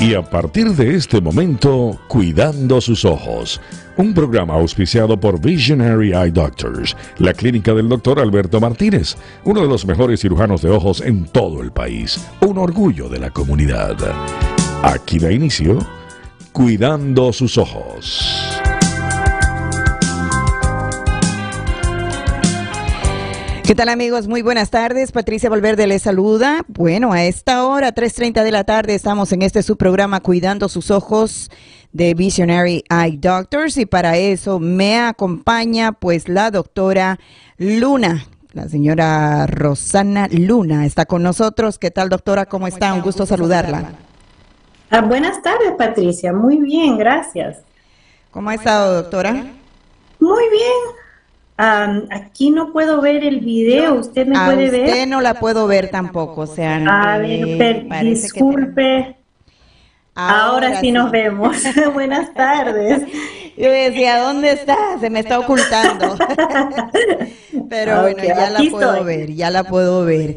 Y a partir de este momento, Cuidando sus ojos, un programa auspiciado por Visionary Eye Doctors, la clínica del doctor Alberto Martínez, uno de los mejores cirujanos de ojos en todo el país, un orgullo de la comunidad. Aquí da inicio, Cuidando sus ojos. ¿Qué tal amigos? Muy buenas tardes. Patricia Valverde les saluda. Bueno, a esta hora, 3.30 de la tarde, estamos en este subprograma Cuidando sus ojos de Visionary Eye Doctors y para eso me acompaña pues la doctora Luna. La señora Rosana Luna está con nosotros. ¿Qué tal, doctora? ¿Cómo, está? Un gusto, saludarla. Ah, buenas tardes, Patricia. Muy bien, gracias. ¿Cómo ha estado, doctora? Muy bien aquí no puedo ver el video, ¿usted me puede ver? Usted no la puedo ver tampoco, o sea, a ver, disculpe. Ahora, sí nos vemos. Buenas tardes. Yo decía, ¿dónde está? Se me está ocultando. Pero bueno, ya la puedo ver, ya la puedo ver.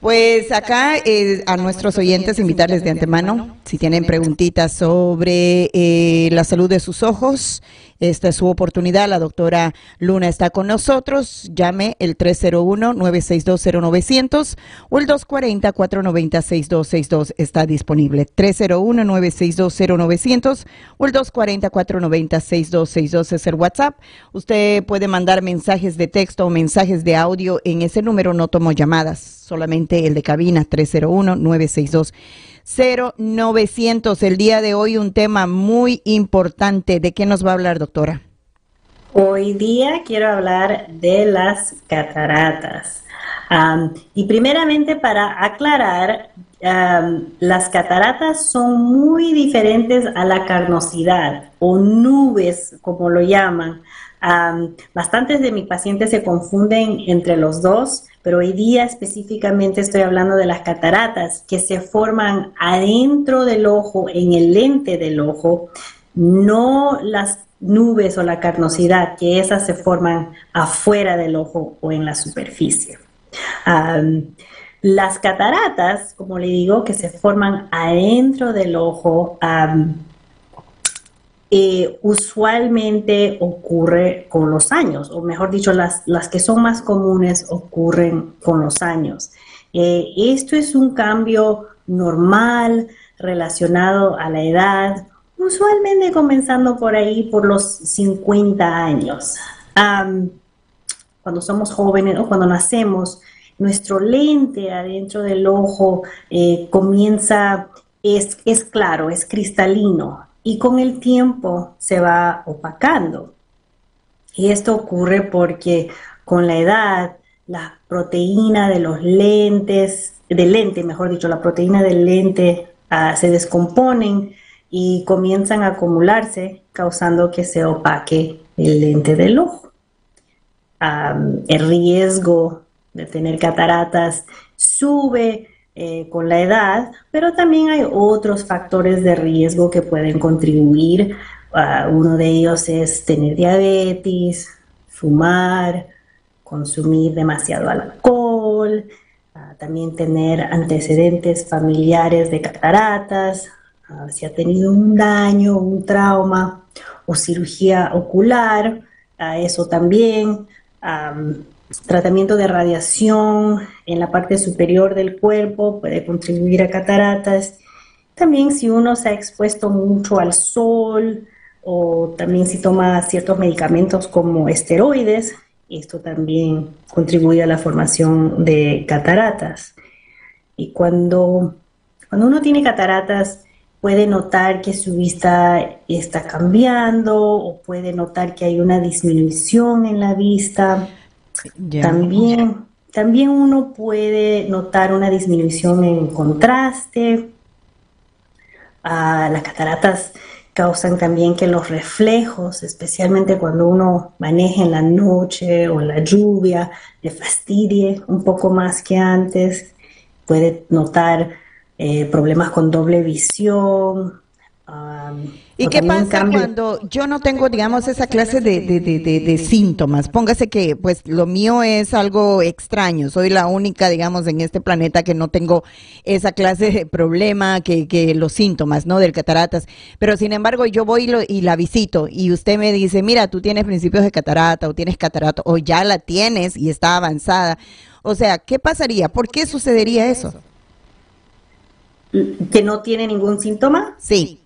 Pues acá eh, a nuestros oyentes invitarles de antemano, si tienen preguntitas sobre eh, la salud de sus ojos, esta es su oportunidad. La doctora Luna está con nosotros. Llame el 301-9620900 o el 240-490-6262 está disponible. 301-9620900 o el 240-490-6262 es el WhatsApp. Usted puede mandar mensajes de texto o mensajes de audio. En ese número no tomo llamadas, solamente el de cabina 301 962 0900. El día de hoy un tema muy importante. ¿De qué nos va a hablar, doctora? Hoy día quiero hablar de las cataratas. y primeramente para aclarar, las cataratas son muy diferentes a la carnosidad o nubes, como lo llaman. Bastantes de mis pacientes se confunden entre los dos pero hoy día específicamente estoy hablando de las cataratas que se forman adentro del ojo, en el lente del ojo, no las nubes o la carnosidad, que esas se forman afuera del ojo o en la superficie. las cataratas, como le digo, que se forman adentro del ojo, eh, usualmente ocurre con los años, o mejor dicho, las, las que son más comunes ocurren con los años. Eh, esto es un cambio normal relacionado a la edad, usualmente comenzando por ahí por los 50 años. cuando somos jóvenes o cuando nacemos, nuestro lente adentro del ojo eh, comienza, es, es claro, es cristalino, y con el tiempo se va opacando. Y esto ocurre porque con la edad la proteína de los lentes, del lente, mejor dicho, la proteína del lente ah, se descomponen y comienzan a acumularse, causando que se opaque el lente del ojo. el riesgo de tener cataratas sube eh, con la edad, pero también hay otros factores de riesgo que pueden contribuir. Uh, uno de ellos es tener diabetes, fumar, consumir demasiado alcohol, uh, también tener antecedentes familiares de cataratas, uh, si ha tenido un daño, un trauma o cirugía ocular, eso también. Tratamiento de radiación en la parte superior del cuerpo puede contribuir a cataratas. También si uno se ha expuesto mucho al sol o también si toma ciertos medicamentos como esteroides, esto también contribuye a la formación de cataratas. Y cuando, cuando uno tiene cataratas, puede notar que su vista está cambiando o puede notar que hay una disminución en la vista también, también uno puede notar una disminución en contraste. Ah, las cataratas causan también que los reflejos, especialmente cuando uno maneja en la noche o en la lluvia, le fastidie un poco más que antes. Puede notar eh, problemas con doble visión, ¿Y qué pasa cuando yo no tengo, digamos, esa clase de, de, de, síntomas? Póngase que, pues, lo mío es algo extraño. Soy la única, digamos, en este planeta que no tengo esa clase de problema, que, que los síntomas, ¿no? Del cataratas. Pero, sin embargo, yo voy y, lo, y la visito y usted me dice, mira, tú tienes principios de catarata o tienes catarata o ya la tienes y está avanzada. O sea, ¿qué pasaría? ¿Por qué sucedería eso? ¿Que no tiene ningún síntoma? Sí.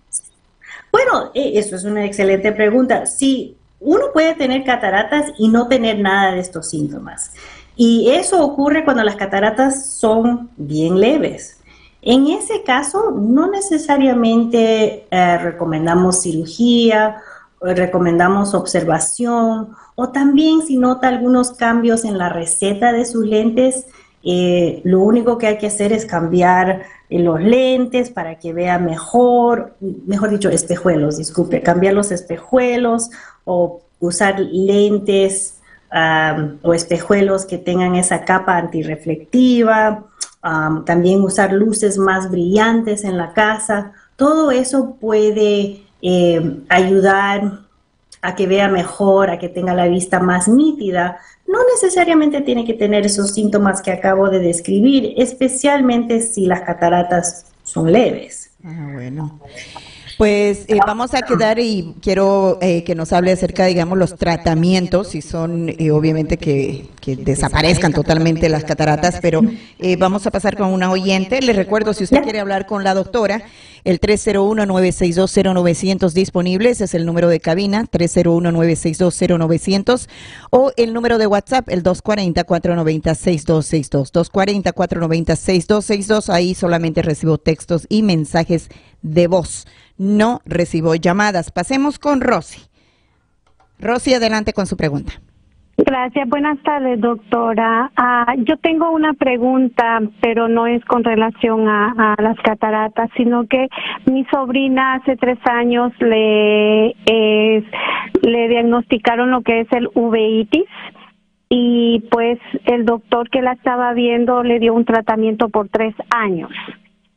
Bueno, eh, eso es una excelente pregunta. Sí, uno puede tener cataratas y no tener nada de estos síntomas. Y eso ocurre cuando las cataratas son bien leves. En ese caso, no necesariamente eh, recomendamos cirugía, recomendamos observación o también si nota algunos cambios en la receta de sus lentes, eh, lo único que hay que hacer es cambiar los lentes para que vea mejor, mejor dicho, espejuelos, disculpe, cambiar los espejuelos o usar lentes o espejuelos que tengan esa capa antirreflectiva, también usar luces más brillantes en la casa. Todo eso puede eh, ayudar a que vea mejor, a que tenga la vista más nítida, no necesariamente tiene que tener esos síntomas que acabo de describir, especialmente si las cataratas son leves. Ah, bueno. Pues eh, vamos a quedar y quiero eh, que nos hable acerca, digamos, los tratamientos, si son eh, obviamente que, desaparezcan totalmente las cataratas, pero vamos a pasar con una oyente. Le recuerdo, si usted quiere hablar con la doctora, el 301-962-0900 disponible, ese es el número de cabina, 301-962-0900, o el número de WhatsApp, el 240-490-6262, 240-490-6262, ahí solamente recibo textos y mensajes de voz no recibo llamadas. Pasemos con Rosy. Rosy, adelante con su pregunta. Gracias, buenas tardes, doctora. Ah, yo tengo una pregunta, pero no es con relación a, las cataratas, sino que mi sobrina hace tres años le, diagnosticaron lo que es el uveitis y pues el doctor que la estaba viendo le dio un tratamiento por tres años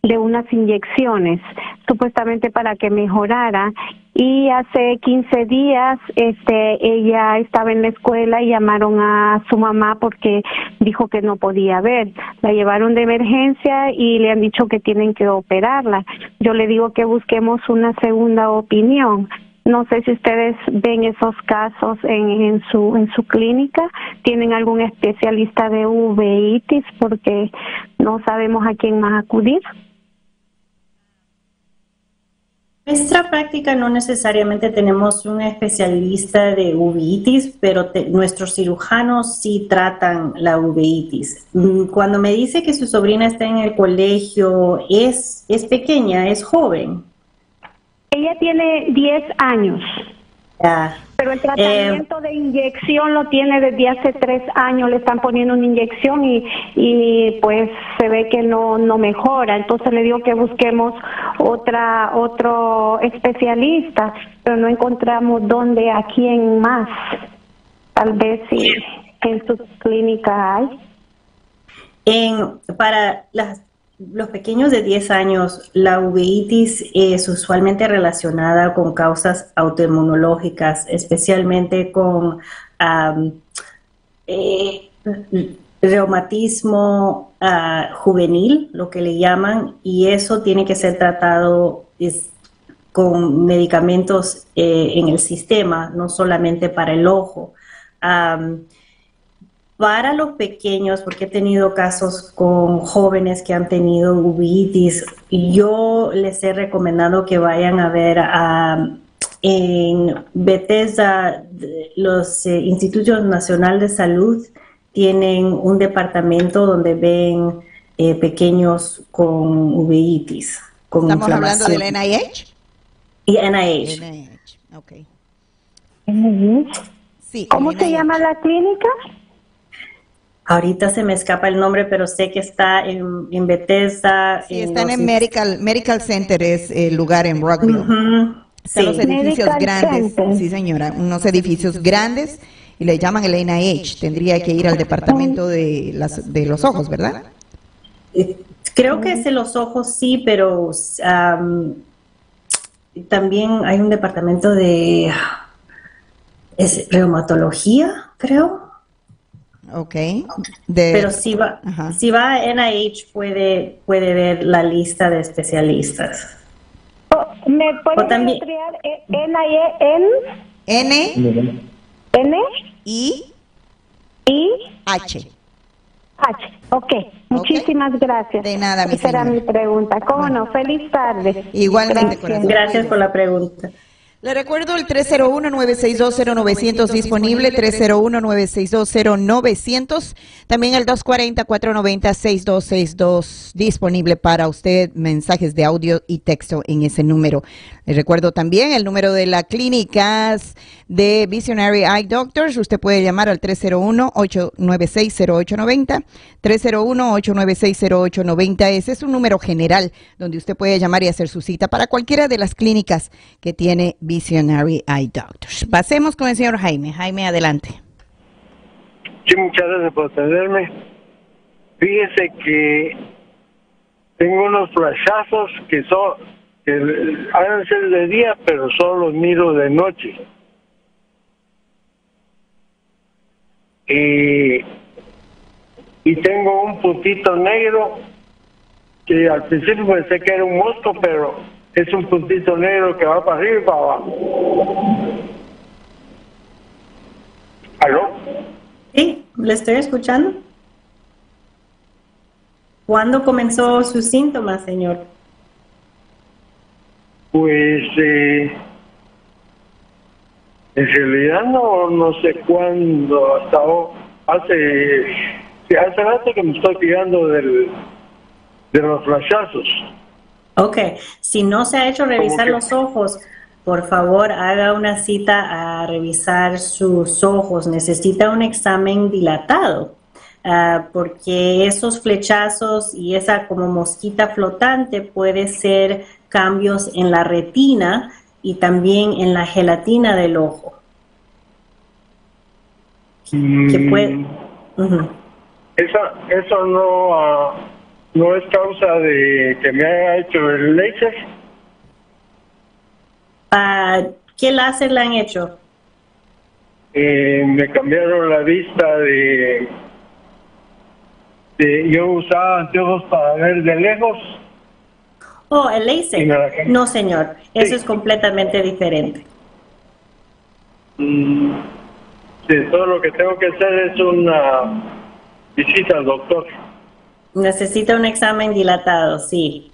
de unas inyecciones, supuestamente para que mejorara. Y hace 15 días, este, ella estaba en la escuela y llamaron a su mamá porque dijo que no podía ver. La llevaron de emergencia y le han dicho que tienen que operarla. Yo le digo que busquemos una segunda opinión. No sé si ustedes ven esos casos en, en, su en su clínica. ¿Tienen algún especialista de uveitis? Porque no sabemos a quién más acudir. Nuestra práctica no necesariamente tenemos un especialista de uveitis, pero nuestros cirujanos sí tratan la uveitis. Mm, cuando me dice que su sobrina está en el colegio, es, es pequeña, es joven. Ella tiene 10 años. Pero el tratamiento eh, de inyección lo tiene desde hace tres años, le están poniendo una inyección y, y pues se ve que no, no mejora. Entonces le digo que busquemos otra, otro especialista, pero no encontramos dónde, a quién más. Tal vez si en su clínica hay. En, para las los pequeños de 10 años, la uveitis es usualmente relacionada con causas autoinmunológicas, especialmente con eh, reumatismo ah, juvenil, lo que le llaman, y eso tiene que ser tratado con medicamentos eh, en el sistema, no solamente para el ojo para los pequeños, porque he tenido casos con jóvenes que han tenido uveitis, y yo les he recomendado que vayan a ver a, en Bethesda, los eh, Institutos Nacional de Salud tienen un departamento donde ven eh, pequeños con uveitis. Con ¿Estamos hablando del NIH? Y NIH. NIH, ok. Sí, ¿Cómo se llama la clínica? Ahorita se me escapa el nombre, pero sé que está en, en Bethesda. Sí, están en Medical, Medical Center, es el lugar en Rockville. sí. los edificios grandes, sí señora, unos edificios grandes y le llaman el NIH. Tendría que ir al departamento de, las, de los ojos, ¿verdad? Eh, creo que es de los ojos, sí, pero también hay un departamento de es reumatología, creo. Ok. Pero si va, si va a NIH puede, puede ver la lista de especialistas. ¿Me puede también N-I-E-N? N. N. I. I. H. H. Ok. Muchísimas gracias. De nada, mi Esa era mi pregunta. ¿Cómo no? Feliz tarde. Igualmente, Gracias, gracias por la pregunta. Le recuerdo el 301-962-0900 disponible, 301-962-0900. También el 240-490-6262 disponible para usted, mensajes de audio y texto en ese número. Le recuerdo también el número de la clínicas de Visionary Eye Doctors. Usted puede llamar al 301-896-0890, 301-896-0890. Ese es un número general donde usted puede llamar y hacer su cita para cualquiera de las clínicas que tiene Visionary Eye Doctors. Pasemos con el señor Jaime. Jaime, adelante. Sí, muchas gracias por atenderme. Fíjese que tengo unos flashazos que son, que han ser de día, pero solo los miro de noche. Y, y tengo un puntito negro que al principio pensé que era un mosco, pero es un puntito negro que va para arriba y para abajo. ¿Aló? Sí, le estoy escuchando. ¿Cuándo comenzó sus síntomas, señor? Pues eh, en realidad no, no sé cuándo, hasta hace, hace rato que me estoy fijando del, de los flashazos. Ok, si no se ha hecho revisar los ojos, por favor haga una cita a revisar sus ojos. Necesita un examen dilatado, ah, porque esos flechazos y esa como mosquita flotante puede ser cambios en la retina y también en la gelatina del ojo. Que puede, eso, eso no... Ah, no es causa de que me haya hecho el láser. Ah, ¿Qué láser le han hecho? Eh, me cambiaron la vista de, de, Yo usaba anteojos para ver de lejos. Oh, el láser. No, señor. Eso es completamente diferente. Mm, sí, todo lo que tengo que hacer es una visita al doctor. Necesita un examen dilatado, sí.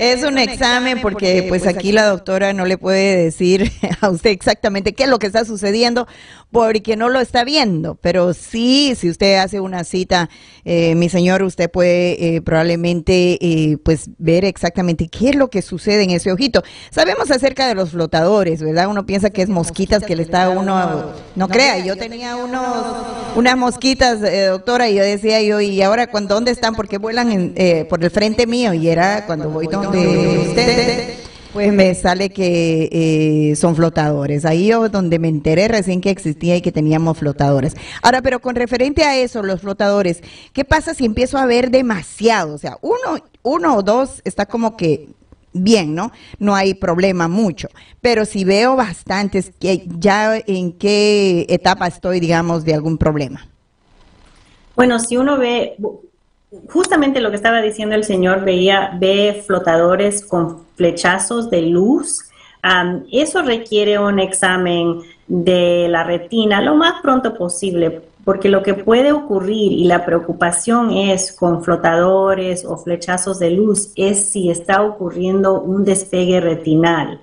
Es un examen porque pues aquí la doctora no le puede decir a usted exactamente qué es lo que está sucediendo porque no lo está viendo, pero sí, si usted hace una cita, eh, mi señor, usted puede eh, probablemente eh, pues ver exactamente qué es lo que sucede en ese ojito. Sabemos acerca de los flotadores, ¿verdad? Uno piensa que es mosquitas que le está a uno, no crea, yo tenía unos, unas mosquitas, doctora, y yo decía yo, ¿y ahora cuando dónde están? Porque vuelan por el frente mío y era cuando voy donde usted pues me sale que eh, son flotadores. Ahí yo donde me enteré recién que existía y que teníamos flotadores. Ahora, pero con referente a eso, los flotadores, ¿qué pasa si empiezo a ver demasiado? O sea, uno, uno o dos está como que bien, ¿no? No hay problema mucho. Pero si veo bastantes, ¿ya en qué etapa estoy, digamos, de algún problema? Bueno, si uno ve, justamente lo que estaba diciendo el señor, veía, ve flotadores con flechazos de luz. eso requiere un examen de la retina lo más pronto posible, porque lo que puede ocurrir y la preocupación es con flotadores o flechazos de luz es si está ocurriendo un despegue retinal.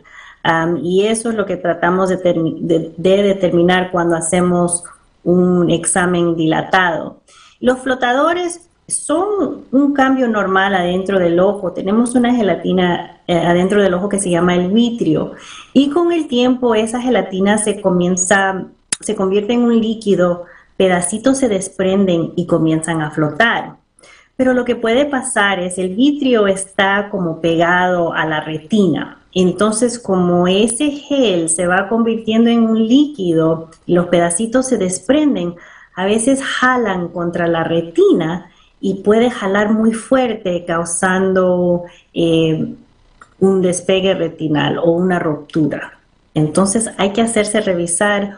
y eso es lo que tratamos de, de determinar cuando hacemos un examen dilatado. Los flotadores son un cambio normal adentro del ojo. Tenemos una gelatina eh, adentro del ojo que se llama el vitrio y con el tiempo esa gelatina se comienza, se convierte en un líquido, pedacitos se desprenden y comienzan a flotar. Pero lo que puede pasar es el vitrio está como pegado a la retina. Entonces, como ese gel se va convirtiendo en un líquido, los pedacitos se desprenden, a veces jalan contra la retina y puede jalar muy fuerte, causando eh, un despegue retinal o una ruptura. Entonces hay que hacerse revisar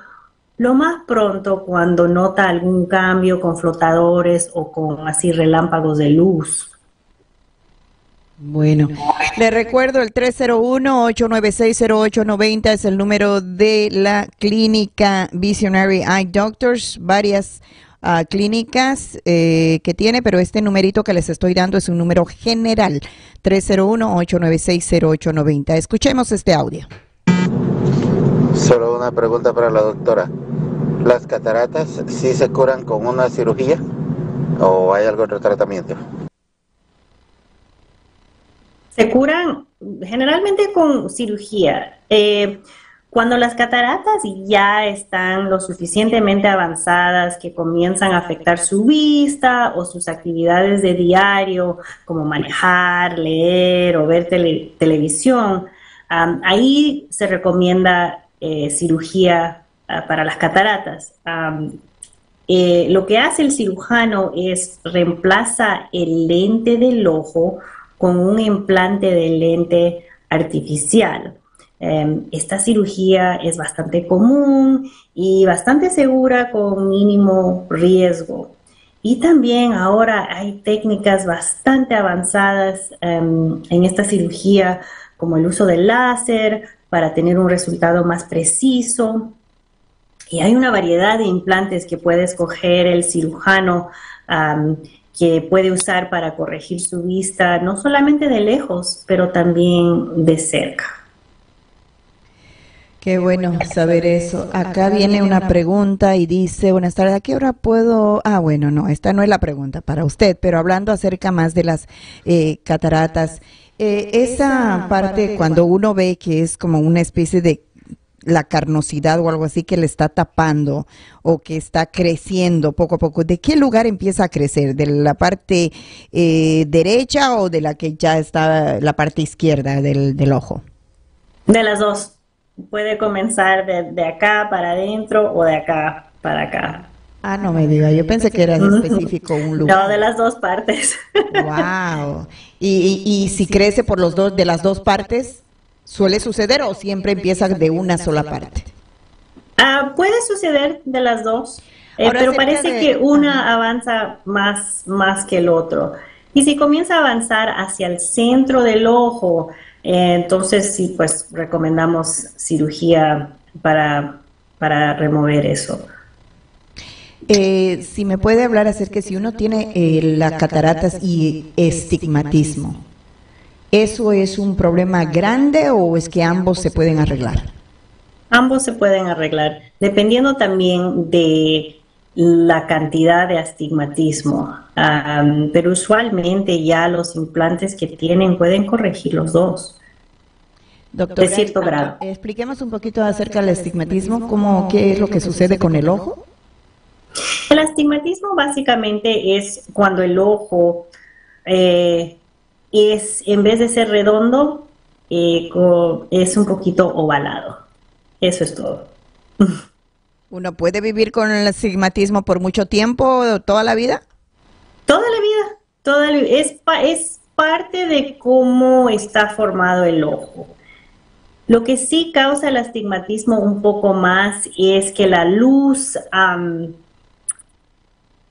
lo más pronto cuando nota algún cambio con flotadores o con así relámpagos de luz. Bueno, le recuerdo el 301-896-0890 es el número de la clínica Visionary Eye Doctors, varias uh, clínicas eh, que tiene, pero este numerito que les estoy dando es un número general, 301-896-0890. Escuchemos este audio. Solo una pregunta para la doctora. ¿Las cataratas sí se curan con una cirugía o hay algún otro tratamiento? Se curan generalmente con cirugía. Eh, cuando las cataratas ya están lo suficientemente avanzadas que comienzan a afectar su vista o sus actividades de diario, como manejar, leer o ver televisión, ahí se recomienda eh, cirugía ah, para las cataratas. Eh, lo que hace el cirujano es reemplaza el lente del ojo con un implante de lente artificial. Em, esta cirugía es bastante común y bastante segura con mínimo riesgo. Y también ahora hay técnicas bastante avanzadas em, en esta cirugía, como el uso del láser para tener un resultado más preciso. Y hay una variedad de implantes que puede escoger el cirujano que puede usar para corregir su vista, no solamente de lejos, pero también de cerca. Qué bueno saber eso. Acá viene una pregunta y dice, buenas tardes, ¿a qué hora puedo? Ah, bueno, no, esta no es la pregunta para usted, pero hablando acerca más de las eh, cataratas, eh, esa parte cuando uno ve que es como una especie de la carnosidad o algo así que le está tapando o que está creciendo poco a poco, ¿de qué lugar empieza a crecer? ¿De la parte eh, derecha o de la que ya está la parte izquierda del, ojo? De las dos. Puede comenzar de, acá para adentro o de acá para acá. Ah, no me diga, yo pensé que era específico un lugar. No, de las dos partes. Wow. ¿Y, y, y si crece por los dos, de las dos partes? ¿Suele suceder o siempre empieza de una sola parte? Ah, puede suceder de las dos, eh, pero parece que una avanza más, más que el otro. Y si comienza a avanzar hacia el centro del ojo, entonces sí, pues recomendamos cirugía para, para remover eso. Eh, si me puede hablar acerca de si uno tiene las cataratas y estigmatismo. ¿Eso es un problema grande o es que ambos se pueden arreglar? Ambos se pueden arreglar, dependiendo también de la cantidad de astigmatismo. pero usualmente ya los implantes que tienen pueden corregir los dos. Doctor, de cierto grado. Expliquemos un poquito acerca del astigmatismo, cómo, qué es lo que sucede con el ojo. El astigmatismo básicamente es cuando el ojo eh, es, en vez de ser redondo, eh, es un poquito ovalado. Eso es todo. ¿Uno puede vivir con el astigmatismo por mucho tiempo, toda la vida? Toda la vida. Toda es, es parte de cómo está formado el ojo. Lo que sí causa el astigmatismo un poco más es que la luz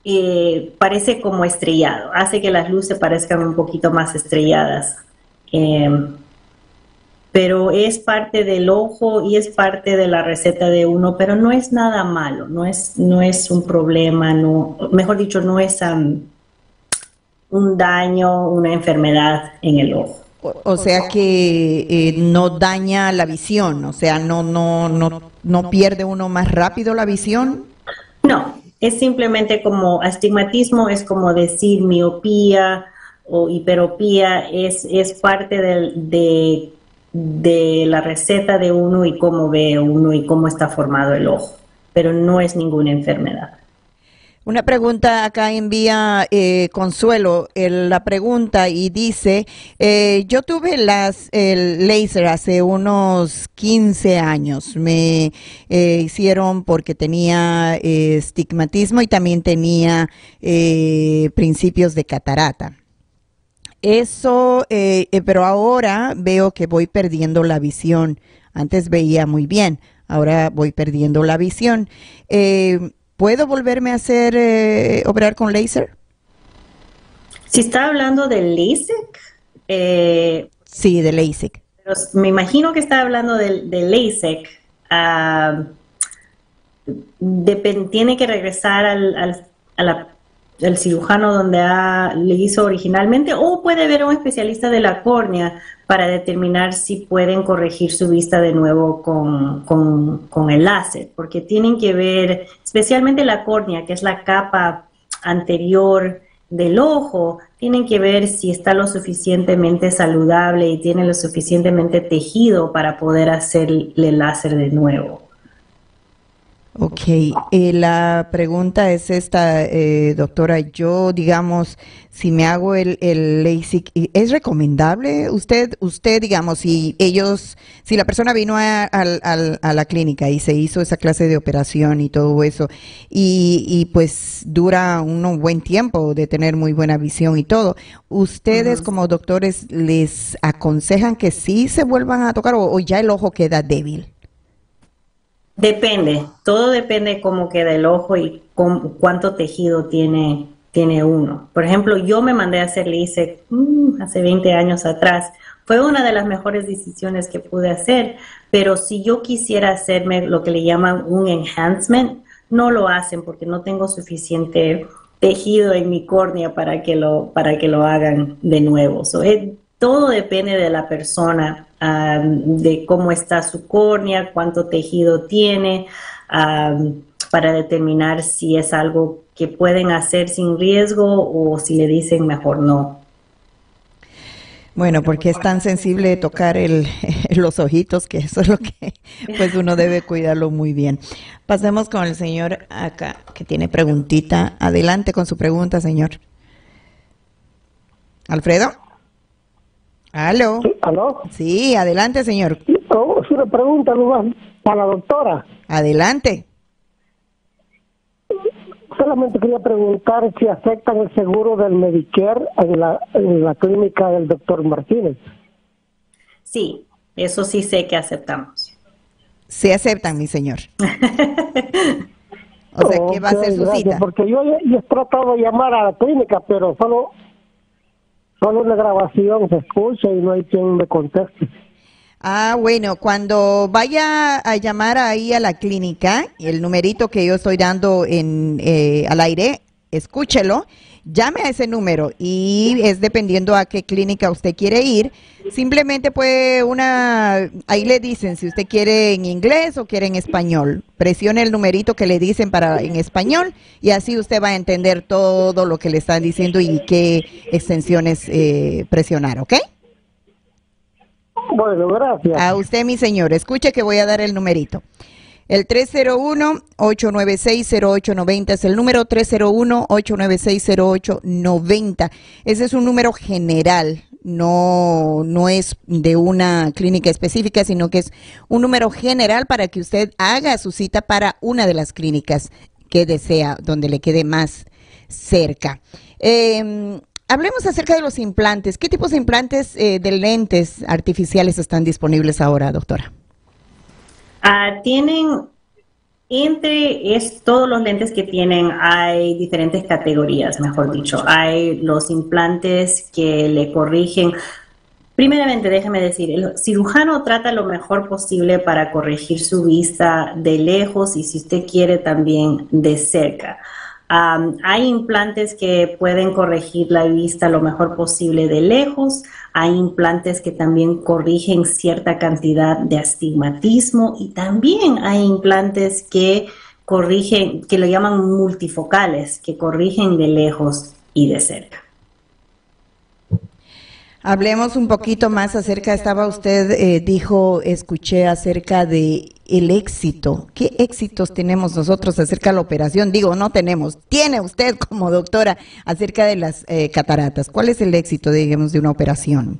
eh, parece como estrellado, hace que las luces parezcan un poquito más estrelladas. Em, pero es parte del ojo y es parte de la receta de uno, pero no es nada malo, no es, no es un problema, no, mejor dicho, no es un daño, una enfermedad en el ojo. O, sea que eh, no daña la visión, o sea, no, no, no, no pierde uno más rápido la visión. No, es simplemente como astigmatismo, es como decir miopía o hiperopía, es, es parte de, de la receta de uno y cómo ve uno y cómo está formado el ojo, pero no es ninguna enfermedad. Una pregunta acá envía eh, Consuelo la pregunta y dice, eh, yo tuve las, el láser hace unos 15 años, me eh, hicieron porque tenía estigmatismo y también tenía principios de catarata. Eso, eh, eh, pero ahora veo que voy perdiendo la visión. Antes veía muy bien, ahora voy perdiendo la visión. Eh, ¿Puedo volverme a hacer, eh, operar con láser? Si está hablando del LASIK, eh, Sí, de LASIK. pero me imagino que está hablando del, del LASIK. depen- tiene que regresar al, al- a la- al cirujano donde le hizo originalmente o puede ver a un especialista de la córnea para determinar si pueden corregir su vista de nuevo con, con- con el láser, porque tienen que ver especialmente la córnea, que es la capa anterior del ojo, tienen que ver si está lo suficientemente saludable y tiene lo suficientemente tejido para poder hacerle láser de nuevo. Ok, eh, la pregunta es esta, eh, doctora. Yo, digamos, si me hago el, el LASIK, ¿y ¿es recomendable? Usted, usted, digamos, si ellos, si la persona vino a, a la clínica y se hizo esa clase de operación y todo eso, y, y pues dura un buen tiempo de tener muy buena visión y todo, ¿ustedes como doctores les aconsejan que sí se vuelvan a tocar o, o ya el ojo queda débil? Depende, todo depende cómo queda el ojo y cómo- cuánto tejido tiene, tiene uno. Por ejemplo, yo me mandé a hacer LASIK mm, hace 20 años atrás. Fue una de las mejores decisiones que pude hacer, pero si yo quisiera hacerme lo que le llaman un enhancement, no lo hacen porque no tengo suficiente tejido en mi córnea para que lo, para que lo hagan de nuevo. So, todo depende de la persona, de cómo está su córnea, cuánto tejido tiene, para determinar si es algo que pueden hacer sin riesgo o si le dicen mejor no. Bueno, porque es tan sensible tocar el, los ojitos que eso es lo que pues uno debe cuidarlo muy bien. Pasemos con el señor acá que tiene preguntita. Adelante con su pregunta, señor. Alfredo. ¿Aló? ¿Aló? Sí, adelante, señor. Oh, es una pregunta nomás para la doctora. Adelante. Solamente quería preguntar si aceptan el seguro del Medicare en la, en la clínica del doctor Martínez. Sí, eso sí sé que aceptamos. Se aceptan, mi señor. O sea, ¿qué va a ser su cita? Porque yo, yo he tratado de llamar a la clínica, pero solo, solo una grabación se escucha y no hay quien me conteste. Ah, bueno, cuando vaya a llamar ahí a la clínica, el numerito que yo estoy dando en, eh, al aire, escúchelo, llame a ese número y es dependiendo a qué clínica usted quiere ir. Simplemente puede una, ahí le dicen si usted quiere en inglés o quiere en español. Presione el numerito que le dicen para en español y así usted va a entender todo lo que le están diciendo y qué extensiones eh, presionar, ¿ok? Bueno, gracias. A usted, mi señor, escuche que voy a dar el numerito. El 301-896-0890 es el número 301-896-0890. Ese es un número general, no, no es de una clínica específica, sino que es un número general para que usted haga su cita para una de las clínicas que desea, donde le quede más cerca. Eh, hablemos acerca de los implantes. ¿Qué tipos de implantes eh, de lentes artificiales están disponibles ahora, doctora? Ah, tienen, entre es, todos los lentes que tienen, hay diferentes categorías, mejor dicho. Hay los implantes que le corrigen. Primeramente, déjeme decir, el cirujano trata lo mejor posible para corregir su vista de lejos y si usted quiere también de cerca. Um, hay implantes que pueden corregir la vista lo mejor posible de lejos. Hay implantes que también corrigen cierta cantidad de astigmatismo y también hay implantes que corrigen, que lo llaman multifocales, que corrigen de lejos y de cerca. Hablemos un poquito más acerca, estaba usted, eh, dijo, escuché acerca de el éxito. ¿Qué éxitos tenemos nosotros acerca de la operación? Digo, no tenemos. Tiene usted como doctora acerca de las eh, cataratas. ¿Cuál es el éxito, digamos, de una operación?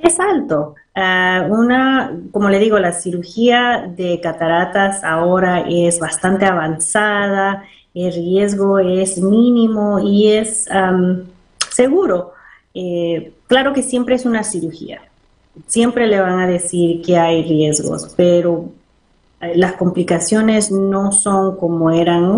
Es alto. Uh, una, como le digo, la cirugía de cataratas ahora es bastante avanzada, el riesgo es mínimo y es um, seguro. eh, claro que siempre es una cirugía, siempre le van a decir que hay riesgos, pero eh, las complicaciones no son como eran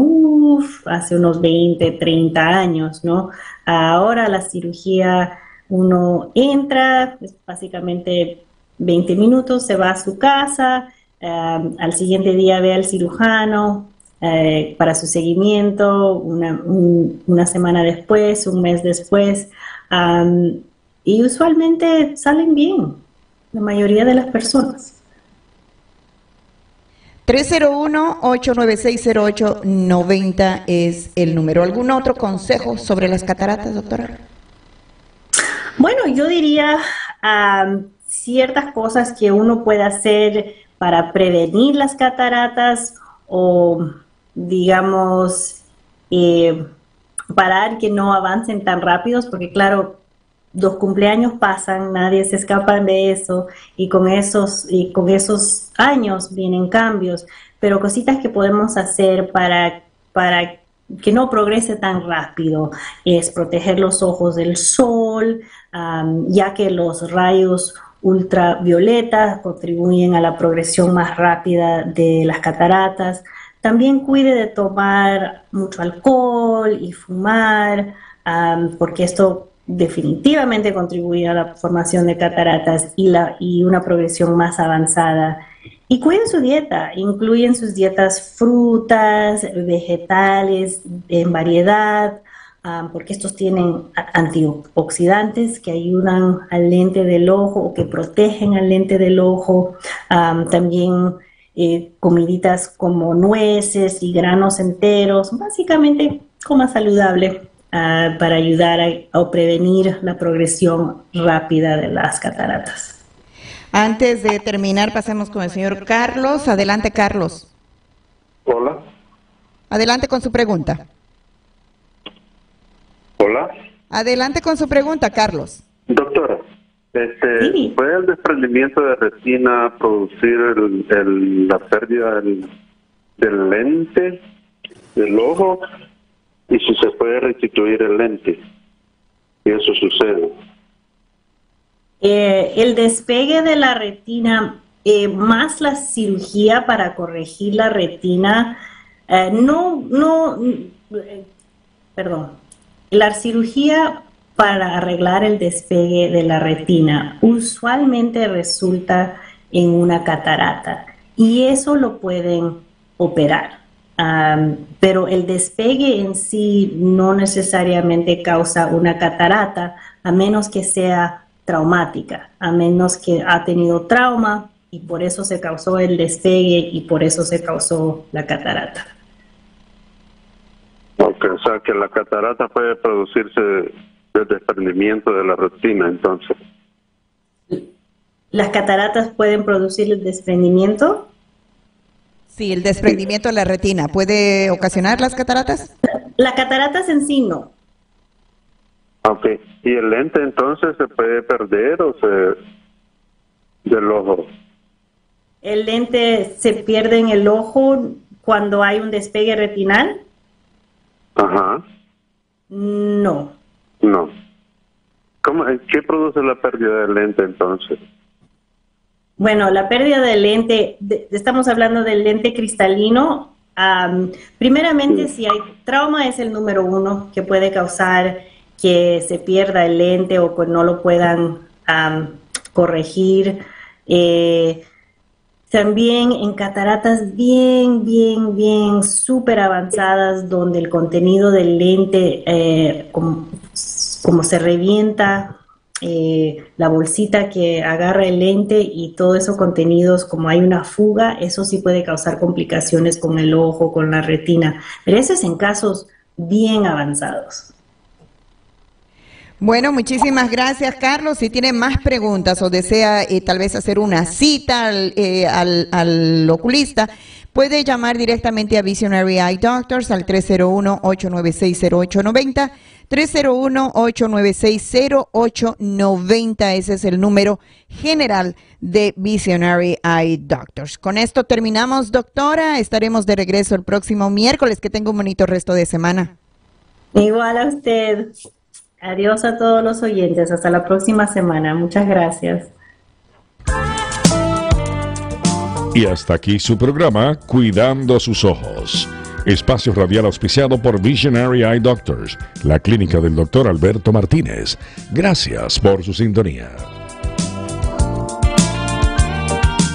hace unos 20, 30 años, ¿no? Ahora la cirugía, uno entra, básicamente 20 minutos, se va a su casa, eh, al siguiente día ve al cirujano eh, para su seguimiento, una, semana después, un mes después, y usualmente salen bien, la mayoría de las personas. 301-896-0890 es el número. ¿Algún otro consejo sobre las cataratas, doctora? Bueno, yo diría ciertas cosas que uno puede hacer para prevenir las cataratas o, digamos, eh, parar que no avancen tan rápidos, porque claro, los cumpleaños pasan, nadie se escapa de eso y con esos y con esos años vienen cambios, pero cositas que podemos hacer para para que no progrese tan rápido es proteger los ojos del sol, ya que los rayos ultravioletas contribuyen a la progresión más rápida de las cataratas. También cuide de tomar mucho alcohol y fumar, porque esto definitivamente contribuye a la formación de cataratas y, la, y una progresión más avanzada. Y cuiden su dieta, incluyen sus dietas frutas, vegetales en variedad, ah, porque estos tienen antioxidantes que ayudan al lente del ojo o que protegen al lente del ojo. Ah, también eh, comiditas como nueces y granos enteros, básicamente coma saludable Ah, para ayudar a, a, prevenir la progresión rápida de las cataratas. Antes de terminar, pasemos con el señor Carlos. Adelante, Carlos. Hola. Adelante con su pregunta. Hola. Adelante con su pregunta, Carlos. Doctora, este, ¿puede el desprendimiento de retina producir la pérdida del, del lente del ojo y si se puede restituir el lente. Y eso sucede. Eh, el despegue de la retina, eh, más la cirugía para corregir la retina, eh, no, no, perdón, la cirugía para arreglar el despegue de la retina usualmente resulta en una catarata y eso lo pueden operar pero el despegue en sí no necesariamente causa una catarata, a menos que sea traumática, a menos que ha tenido trauma y por eso se causó el despegue y por eso se causó la catarata. Ok, o sea que la catarata puede producirse del desprendimiento de la retina, entonces. ¿Las cataratas pueden producir el desprendimiento? Sí, el desprendimiento de la retina, ¿puede ocasionar las cataratas? Las cataratas en sí no. Ok, ¿y el lente entonces se puede perder o se del ojo? ¿El lente se pierde en el ojo cuando hay un despegue retinal? Ajá. No. No. ¿Cómo, ¿Qué produce la pérdida del lente entonces? Bueno, la pérdida del lente, estamos hablando del lente cristalino. primeramente, si hay trauma es el número uno que puede causar que se pierda el lente o que no lo puedan corregir. Eh, también en cataratas bien, bien, bien súper avanzadas donde el contenido del lente eh, como, se revienta eh, la bolsita que agarra el lente y todos esos contenidos, como hay una fuga, eso sí puede causar complicaciones con el ojo, con la retina, pero eso es en casos bien avanzados. Bueno, muchísimas gracias, Carlos. Si tiene más preguntas o desea eh, tal vez hacer una cita eh, al, al, oculista, puede llamar directamente a Visionary Eye Doctors al 301-896-0890. 301-896-0890. Ese es el número general de Visionary Eye Doctors. Con esto terminamos, doctora. Estaremos de regreso el próximo miércoles. Que tenga un bonito resto de semana. Igual a usted. Adiós a todos los oyentes. Hasta la próxima semana. Muchas gracias. Y hasta aquí su programa Cuidando sus ojos. Espacio radial auspiciado por Visionary Eye Doctors, la clínica del doctor Alberto Martínez. Gracias por su sintonía.